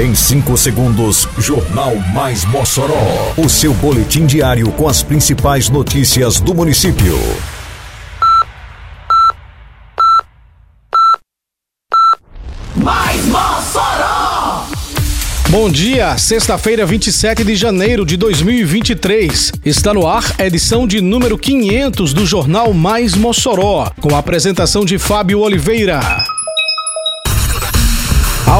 Em 5 segundos, Jornal Mais Mossoró. O seu boletim diário com as principais notícias do município. Mais Mossoró! Bom dia, sexta-feira, 27 de janeiro de 2023. Está no ar a edição de número 500 do Jornal Mais Mossoró, com a apresentação de Fábio Oliveira.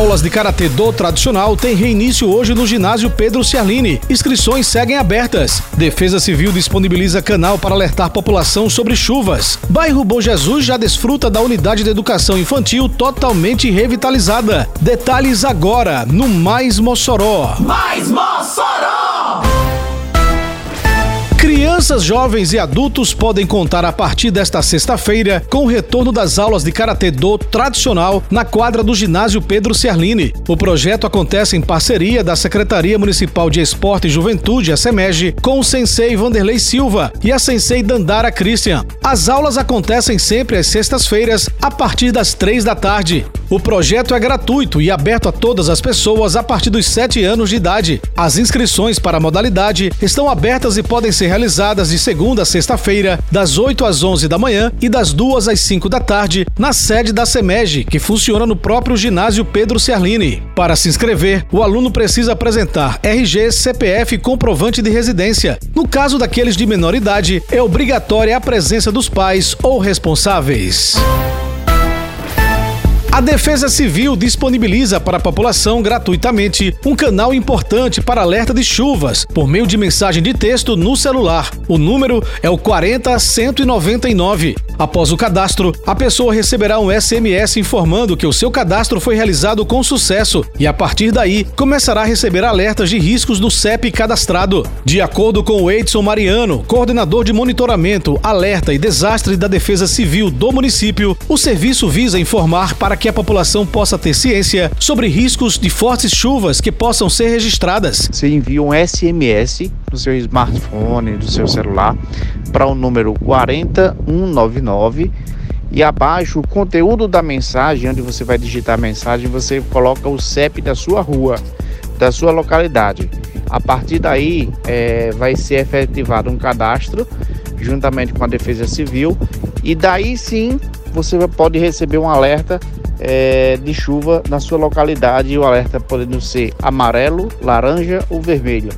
Aulas de Karatê do tradicional têm reinício hoje no ginásio Pedro Ciarline. Inscrições seguem abertas. Defesa Civil disponibiliza canal para alertar população sobre chuvas. Bairro Bom Jesus já desfruta da unidade de educação infantil totalmente revitalizada. Detalhes agora no Mais Mossoró. Mais Mossoró! Crianças, jovens e adultos podem contar a partir desta sexta-feira com o retorno das aulas de Karatê Do tradicional na quadra do ginásio Pedro Ciarline. O projeto acontece em parceria da Secretaria Municipal de Esporte e Juventude, a SEMEG, com o sensei Vanderlei Silva e a sensei Dandara Christian. As aulas acontecem sempre às sextas-feiras, a partir das três da tarde. O projeto é gratuito e aberto a todas as pessoas a partir dos 7 anos de idade. As inscrições para a modalidade estão abertas e podem ser realizadas de segunda a sexta-feira, das 8 às 11 da manhã e das 2 às 5 da tarde, na sede da SEMEG, que funciona no próprio ginásio Pedro Ciarline. Para se inscrever, o aluno precisa apresentar RG, CPF e comprovante de residência. No caso daqueles de menor idade, é obrigatória a presença dos pais ou responsáveis. A Defesa Civil disponibiliza para a população gratuitamente um canal importante para alerta de chuvas por meio de mensagem de texto no celular. O número é o 40199. Após o cadastro, a pessoa receberá um SMS informando que o seu cadastro foi realizado com sucesso e a partir daí começará a receber alertas de riscos do CEP cadastrado. De acordo com o Edson Mariano, coordenador de monitoramento, alerta e desastre da Defesa Civil do município, o serviço visa informar para que a população possa ter ciência sobre riscos de fortes chuvas que possam ser registradas. Você envia um SMS no seu smartphone, do seu celular, para o número 40199 e abaixo o conteúdo da mensagem, onde você vai digitar a mensagem, você coloca o CEP da sua rua, da sua localidade. A partir daí é, vai ser efetivado um cadastro juntamente com a Defesa Civil e daí sim você pode receber um alerta é, de chuva na sua localidade, o alerta podendo ser amarelo, laranja ou vermelho.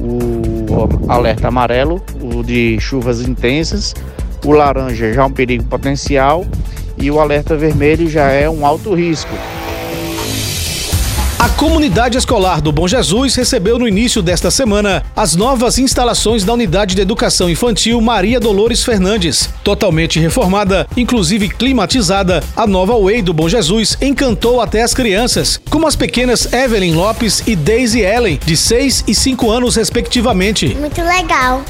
O alerta amarelo, o de chuvas intensas, o laranja já é um perigo potencial e o alerta vermelho já é um alto risco. A comunidade escolar do Bom Jesus recebeu no início desta semana as novas instalações da Unidade de Educação Infantil Maria Dolores Fernandes. Totalmente reformada, inclusive climatizada, a nova Way do Bom Jesus encantou até as crianças, como as pequenas Evelyn Lopes e Daisy Ellen, de 6 e 5 anos respectivamente. Muito legal.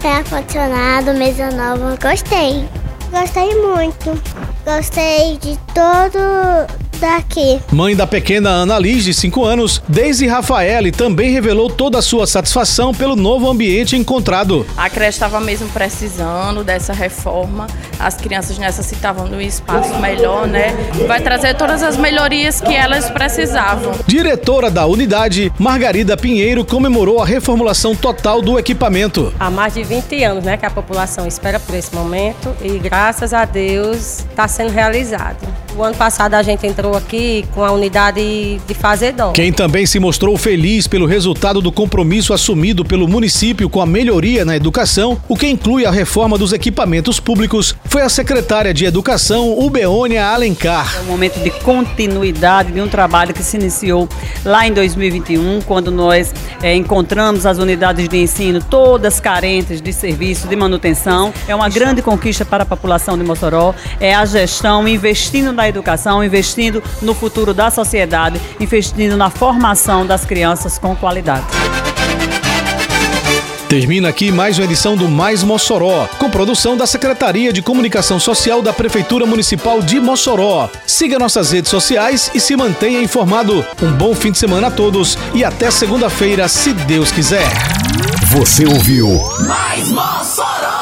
Tem ar-condicionado, mesa nova. Gostei. Gostei muito. Gostei de todo daqui. Mãe da pequena Ana Liz, de 5 anos, Daisy Rafaele também revelou toda a sua satisfação pelo novo ambiente encontrado. A creche estava mesmo precisando dessa reforma, as crianças necessitavam de um espaço melhor, né? Vai trazer todas as melhorias que elas precisavam. Diretora da unidade, Margarida Pinheiro, comemorou a reformulação total do equipamento. Há mais de 20 anos né, que a população espera por esse momento e graças a Deus está sendo realizado. O ano passado a gente entrou aqui com a unidade de fazedor. Quem também se mostrou feliz pelo resultado do compromisso assumido pelo município com a melhoria na educação, o que inclui a reforma dos equipamentos públicos, foi a secretária de Educação, Ubeônia Alencar. É um momento de continuidade de um trabalho que se iniciou lá em 2021, quando nós é, encontramos as unidades de ensino todas carentes de serviço de manutenção. É uma grande conquista para a população de Mossoró. É a gestão investindo na educação, investindo no futuro da sociedade, investindo na formação das crianças com qualidade. Termina aqui mais uma edição do Mais Mossoró, com produção da Secretaria de Comunicação Social da Prefeitura Municipal de Mossoró. Siga nossas redes sociais e se mantenha informado. Um bom fim de semana a todos e até segunda-feira, se Deus quiser. Você ouviu Mais Mossoró!